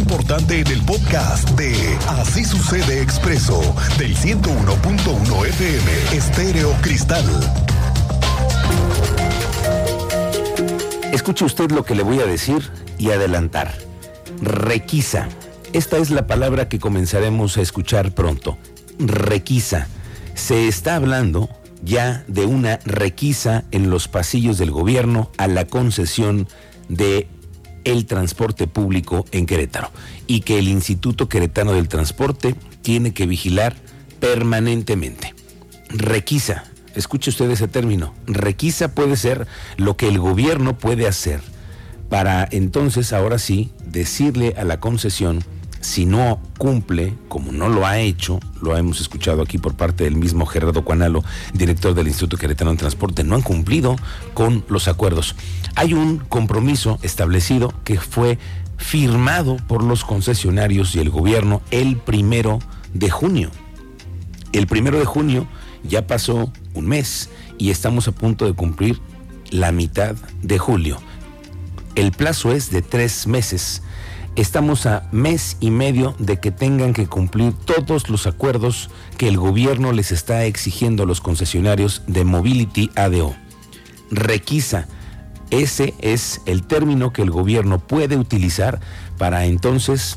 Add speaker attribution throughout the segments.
Speaker 1: importante en el podcast de Así sucede expreso del 101.1 FM Estéreo Cristal.
Speaker 2: Escuche usted lo que le voy a decir y adelantar. Requisa. Esta es la palabra que comenzaremos a escuchar pronto. Requisa. Se está hablando ya de una requisa en los pasillos del gobierno a la concesión de el transporte público en Querétaro y que el Instituto Queretano del Transporte tiene que vigilar permanentemente. Requisa, escuche usted ese término, requisa puede ser lo que el gobierno puede hacer para entonces ahora sí decirle a la concesión si no cumple, como no lo ha hecho, lo hemos escuchado aquí por parte del mismo Gerardo Cuanalo, director del Instituto Queretano de Transporte, no han cumplido con los acuerdos. Hay un compromiso establecido que fue firmado por los concesionarios y el gobierno el primero de junio. El primero de junio ya pasó un mes y estamos a punto de cumplir la mitad de julio. El plazo es de tres meses Estamos a mes y medio de que tengan que cumplir todos los acuerdos que el gobierno les está exigiendo a los concesionarios de Mobility ADO. Requisa. Ese es el término que el gobierno puede utilizar para entonces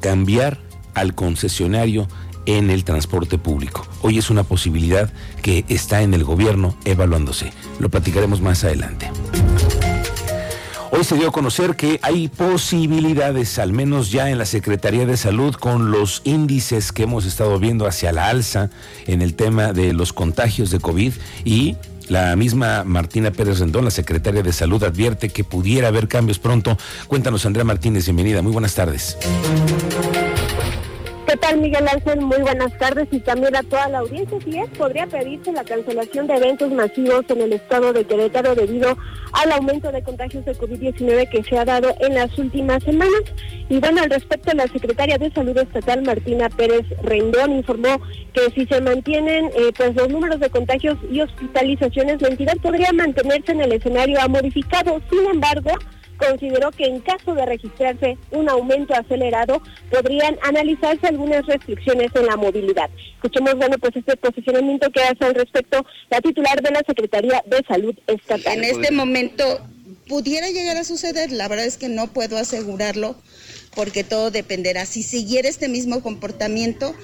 Speaker 2: cambiar al concesionario en el transporte público. Hoy es una posibilidad que está en el gobierno evaluándose. Lo platicaremos más adelante. Se dio a conocer que hay posibilidades, al menos ya en la Secretaría de Salud, con los índices que hemos estado viendo hacia la alza en el tema de los contagios de COVID y la misma Martina Pérez Rendón, la secretaria de Salud, advierte que pudiera haber cambios pronto. Cuéntanos, Andrea Martínez, bienvenida. Muy buenas tardes.
Speaker 3: ¿Qué tal, Miguel Ángel? Muy buenas tardes y también a toda la audiencia. Si es, podría pedirse la cancelación de eventos masivos en el estado de Querétaro debido al aumento de contagios de COVID-19 que se ha dado en las últimas semanas. Y bueno, al respecto, la secretaria de Salud Estatal, Martina Pérez Rendón, informó que si se mantienen eh, pues los números de contagios y hospitalizaciones, la entidad podría mantenerse en el escenario modificado. Sin embargo, consideró que en caso de registrarse un aumento acelerado, podrían analizarse algunas restricciones en la movilidad. Escuchemos, bueno, pues este posicionamiento que hace al respecto la titular de la Secretaría de Salud Estatal.
Speaker 4: En este momento pudiera llegar a suceder, la verdad es que no puedo asegurarlo porque todo dependerá. Si siguiera este mismo comportamiento,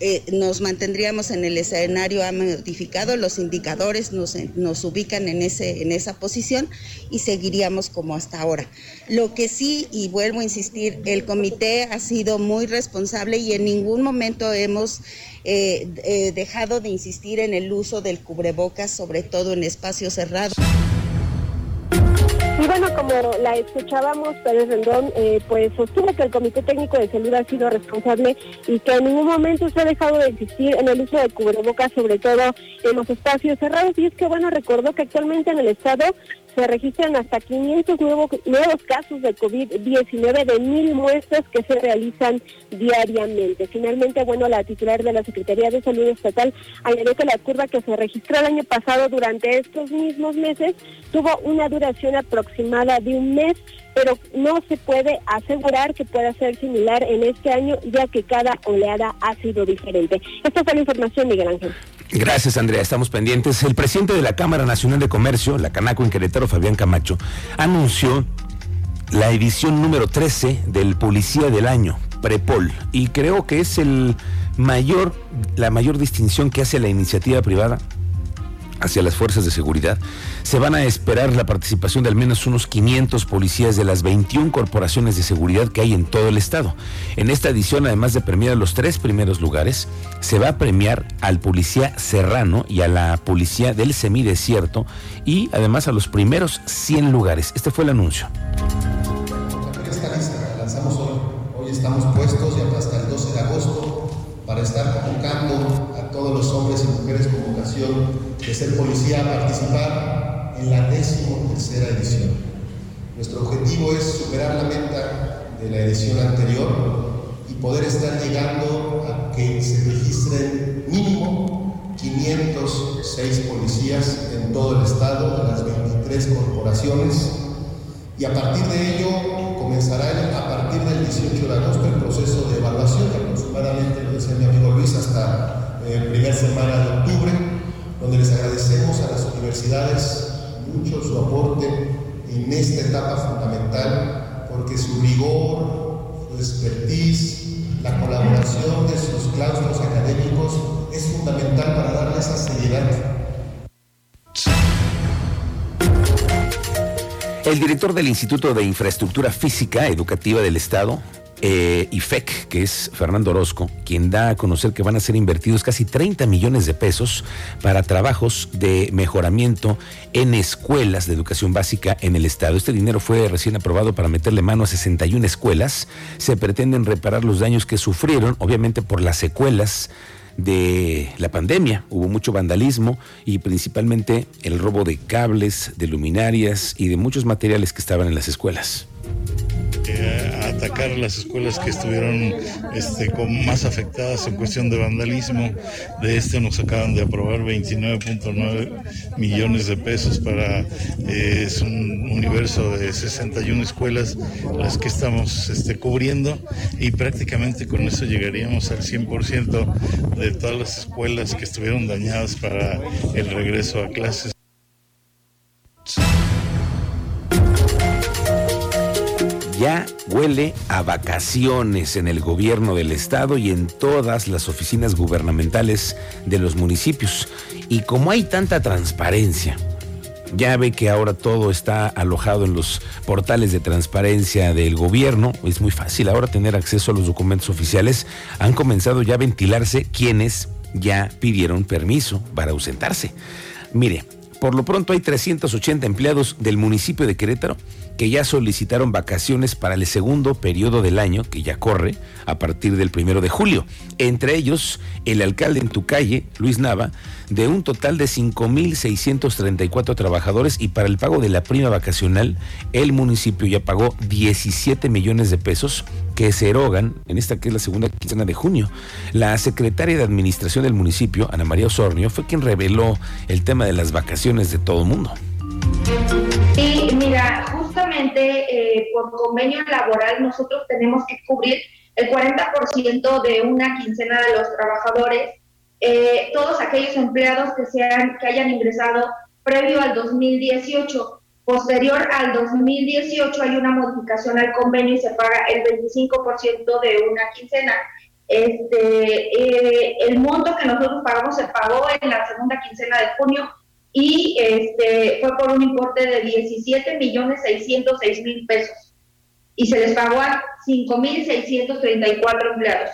Speaker 4: eh, nos mantendríamos en el escenario ha modificado, los indicadores nos, nos ubican en, ese, en esa posición y seguiríamos como hasta ahora. Lo que sí, y vuelvo a insistir, el comité ha sido muy responsable y en ningún momento hemos eh, eh, dejado de insistir en el uso del cubrebocas, sobre todo en espacios cerrados.
Speaker 3: Y bueno, como la escuchábamos, Pérez Rendón, eh, pues sostuvo que el Comité Técnico de Salud ha sido responsable y que en ningún momento se ha dejado de existir en el uso de cubrebocas, sobre todo en los espacios cerrados. Y es que, bueno, recordó que actualmente en el Estado se registran hasta 500 nuevos, nuevos casos de COVID-19 de mil muestras que se realizan diariamente. Finalmente, bueno, la titular de la Secretaría de Salud Estatal añadió que la curva que se registró el año pasado durante estos mismos meses tuvo una duración aproximada de un mes, pero no se puede asegurar que pueda ser similar en este año, ya que cada oleada ha sido diferente. Esta fue la información, Miguel Ángel.
Speaker 2: Gracias, Andrea. Estamos pendientes. El presidente de la Cámara Nacional de Comercio, la Canaco en Querétaro, Fabián Camacho, anunció la edición número 13 del Policía del Año, Prepol, y creo que es el mayor, la mayor distinción que hace la iniciativa privada hacia las fuerzas de seguridad, se van a esperar la participación de al menos unos 500 policías de las 21 corporaciones de seguridad que hay en todo el estado. En esta edición, además de premiar a los tres primeros lugares, se va a premiar al policía serrano y a la policía del semidesierto y además a los primeros 100 lugares. Este fue el anuncio.
Speaker 5: lanzamos hoy. Hoy estamos puestos y hasta el 12 de agosto para estar convocando a todos los hombres y mujeres con vocación de ser policía a participar en la décimo tercera edición. Nuestro objetivo es superar la meta de la edición anterior y poder estar llegando a que se registren mínimo 506 policías en todo el estado, en las 23 corporaciones y a partir de ello comenzará a partir del 18 de agosto el proceso de evaluación, que aproximadamente, lo decía mi amigo Luis, hasta eh, primera semana de octubre, donde les agradecemos a las universidades mucho su aporte en esta etapa fundamental, porque su rigor, su expertise, la colaboración de sus claustros académicos es fundamental para darle esa seriedad.
Speaker 2: El director del Instituto de Infraestructura Física Educativa del Estado, eh, IFEC, que es Fernando Orozco, quien da a conocer que van a ser invertidos casi 30 millones de pesos para trabajos de mejoramiento en escuelas de educación básica en el Estado. Este dinero fue recién aprobado para meterle mano a 61 escuelas. Se pretenden reparar los daños que sufrieron, obviamente por las secuelas de la pandemia. Hubo mucho vandalismo y principalmente el robo de cables, de luminarias y de muchos materiales que estaban en las escuelas.
Speaker 6: Eh, atacar las escuelas que estuvieron este, con más afectadas en cuestión de vandalismo. De este nos acaban de aprobar 29.9 millones de pesos para eh, es un universo de 61 escuelas las que estamos este, cubriendo y prácticamente con eso llegaríamos al 100% de todas las escuelas que estuvieron dañadas para el regreso a clases.
Speaker 2: Ya huele a vacaciones en el gobierno del estado y en todas las oficinas gubernamentales de los municipios. Y como hay tanta transparencia, ya ve que ahora todo está alojado en los portales de transparencia del gobierno. Es muy fácil ahora tener acceso a los documentos oficiales. Han comenzado ya a ventilarse quienes ya pidieron permiso para ausentarse. Mire, por lo pronto hay 380 empleados del municipio de Querétaro que ya solicitaron vacaciones para el segundo periodo del año, que ya corre a partir del primero de julio. Entre ellos, el alcalde en tu calle, Luis Nava, de un total de 5.634 trabajadores y para el pago de la prima vacacional, el municipio ya pagó 17 millones de pesos que se erogan en esta que es la segunda quincena de junio. La secretaria de Administración del municipio, Ana María Osornio, fue quien reveló el tema de las vacaciones de todo el mundo.
Speaker 7: Eh, por convenio laboral nosotros tenemos que cubrir el 40% de una quincena de los trabajadores, eh, todos aquellos empleados que, sean, que hayan ingresado previo al 2018. Posterior al 2018 hay una modificación al convenio y se paga el 25% de una quincena. Este, eh, el monto que nosotros pagamos se pagó en la segunda quincena de junio y este, fue por un importe de 17 millones 606 mil pesos y se les pagó a 5 mil 634 empleados.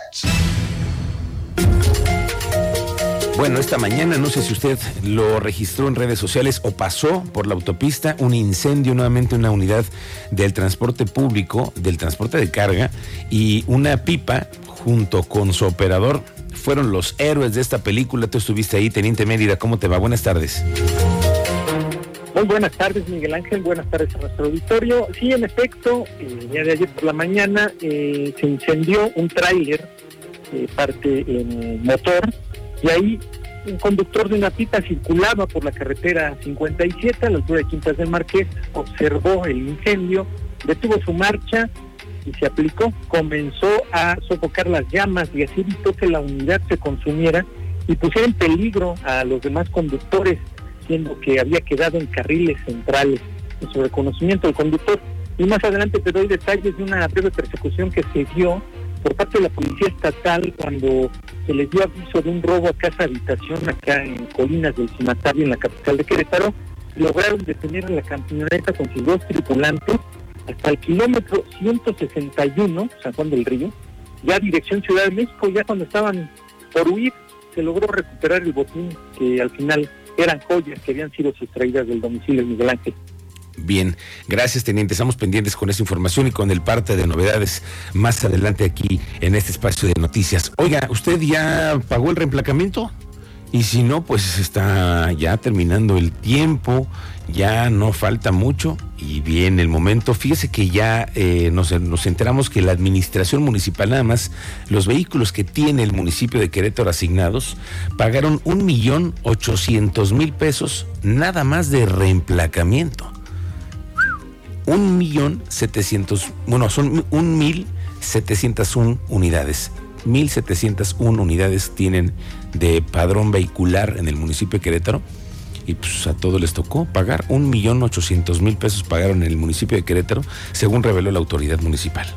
Speaker 2: Bueno, esta mañana, no sé si usted lo registró en redes sociales o pasó por la autopista, un incendio nuevamente en una unidad del transporte público, del transporte de carga, y una pipa junto con su operador fueron los héroes de esta película. Tú estuviste ahí, Teniente Mérida. ¿Cómo te va? Buenas tardes.
Speaker 8: Muy buenas tardes, Miguel Ángel. Buenas tardes a nuestro auditorio. Sí, en efecto, el día de ayer por la mañana eh, se incendió un tráiler, eh, parte en motor, y ahí un conductor de una pipa circulaba por la carretera 57 a la altura de Quintas del Marqués, observó el incendio, detuvo su marcha y se aplicó, comenzó a sofocar las llamas y así evitó que la unidad se consumiera y pusiera en peligro a los demás conductores, siendo que había quedado en carriles centrales en su reconocimiento del conductor. Y más adelante te doy detalles de una breve persecución que se dio por parte de la Policía Estatal cuando se les dio aviso de un robo a casa habitación acá en Colinas del Cimatario, en la capital de Querétaro. Lograron detener la camioneta con sus dos tripulantes hasta el kilómetro 161, San Juan del Río, ya dirección Ciudad de México, ya cuando estaban por huir, se logró recuperar el botín, que al final eran joyas que habían sido sustraídas del domicilio de Miguel Ángel.
Speaker 2: Bien, gracias teniente. Estamos pendientes con esa información y con el parte de novedades más adelante aquí en este espacio de noticias. Oiga, ¿usted ya pagó el reemplacamiento? Y si no, pues está ya terminando el tiempo, ya no falta mucho y viene el momento. Fíjese que ya eh, nos, enteramos que la administración municipal, nada más, los vehículos que tiene el municipio de Querétaro asignados, pagaron un millón ochocientos mil pesos nada más de reemplacamiento. Un millón setecientos, bueno, son un mil setecientos un unidades 1.701 unidades tienen de padrón vehicular en el municipio de Querétaro y pues a todos les tocó pagar un millón ochocientos mil pesos pagaron en el municipio de Querétaro, según reveló la autoridad municipal.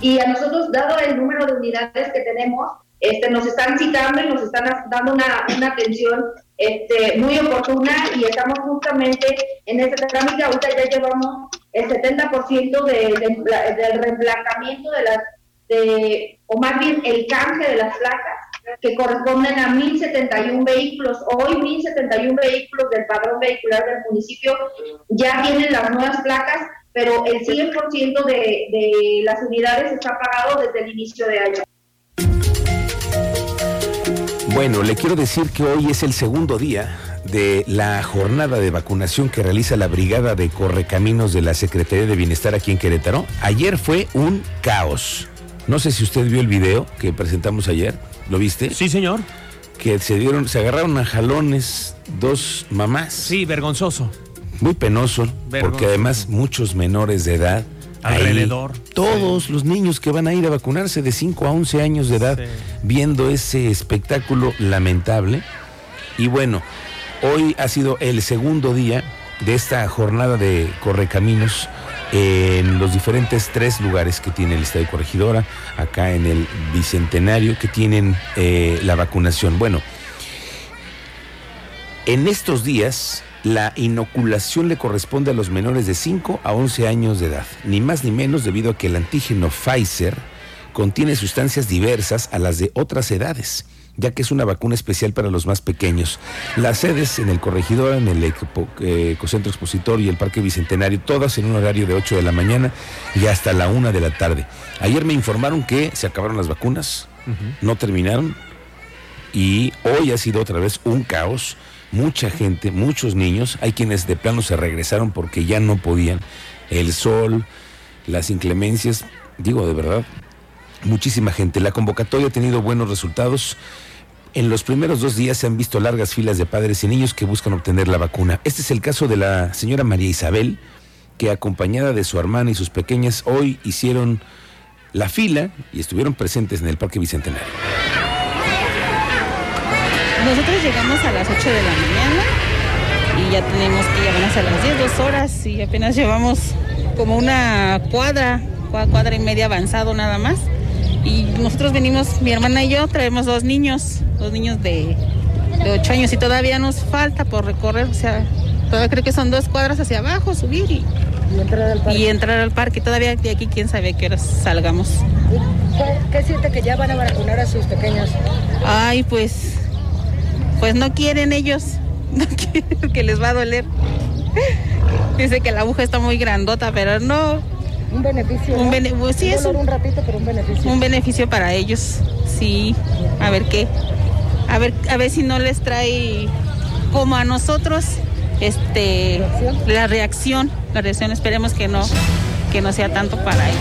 Speaker 7: Y a nosotros, dado el número de unidades que tenemos, este, nos están citando y nos están dando una, una atención este, muy oportuna y estamos justamente en ese trámite. Ahorita ya llevamos el 70% de, de, del reemplazamiento de las, de, o más bien el canje de las placas que corresponden a 1.071 vehículos. Hoy 1.071 vehículos del padrón vehicular del municipio ya tienen las nuevas placas, pero el 100% de, de las unidades está pagado desde el inicio de año.
Speaker 2: Bueno, le quiero decir que hoy es el segundo día de la jornada de vacunación que realiza la Brigada de Correcaminos de la Secretaría de Bienestar aquí en Querétaro. Ayer fue un caos. No sé si usted vio el video que presentamos ayer. ¿Lo viste?
Speaker 9: Sí, señor.
Speaker 2: Que se dieron, se agarraron a jalones dos mamás.
Speaker 9: Sí, vergonzoso.
Speaker 2: Muy penoso,
Speaker 9: Vergonzoso.
Speaker 2: porque además muchos menores de edad. ahí,
Speaker 9: Alrededor.
Speaker 2: todos los niños que van a ir a vacunarse de 5 a 11 años de edad
Speaker 9: Sí.
Speaker 2: viendo ese espectáculo lamentable. Y bueno, hoy ha sido el segundo día de esta jornada de correcaminos en los diferentes tres lugares que tiene el Estadio Corregidora, acá en el Bicentenario, que tienen eh, la vacunación. Bueno, en estos días la inoculación le corresponde a los menores de 5 a 11 años de edad, ni más ni menos debido a que el antígeno Pfizer contiene sustancias diversas a las de otras edades, ya que es una vacuna especial para los más pequeños. Las sedes en el Corregidor, en el eh, Ecocentro Expositor y el Parque Bicentenario, todas en un horario de 8 de la mañana y hasta la 1 de la tarde. Ayer me informaron que se acabaron las vacunas, no terminaron, y hoy ha sido otra vez un caos. Mucha gente, muchos niños, hay quienes de plano se regresaron porque ya no podían. El sol, las inclemencias, digo de verdad, muchísima gente. La convocatoria ha tenido buenos resultados. En los primeros dos días se han visto largas filas de padres y niños que buscan obtener la vacuna. Este es el caso de la señora María Isabel, que acompañada de su hermana y sus pequeñas hoy hicieron la fila y estuvieron presentes en el Parque Bicentenario.
Speaker 10: Nosotros llegamos a las 8 de la mañana y ya tenemos que llegar hasta las 10, dos horas y apenas llevamos como una cuadra, cua- cuadra y media avanzado nada más. Y nosotros venimos, mi hermana y yo, traemos dos niños, dos niños de, de 8 años y todavía nos falta por recorrer, o sea, todavía creo que son dos cuadras hacia abajo, subir y, y entrar al parque. Todavía de aquí quién sabe a qué horas salgamos.
Speaker 11: ¿Qué siente que ya van a vacunar a sus pequeños?
Speaker 10: Ay, pues, pues no quieren ellos, no quieren porque les va a doler. Dice que la aguja está muy grandota, pero no,
Speaker 11: Un beneficio.
Speaker 10: Un
Speaker 11: ¿no?
Speaker 10: bene- sí,
Speaker 11: Un
Speaker 10: es
Speaker 11: dolor
Speaker 10: un-
Speaker 11: un ratito, pero un beneficio.
Speaker 10: un beneficio para ellos. Sí, a ver qué, a ver, a ver si no les trae como a nosotros, este,
Speaker 11: ¿Reacción?
Speaker 10: la reacción, la reacción. Esperemos que no, que no sea tanto para ellos.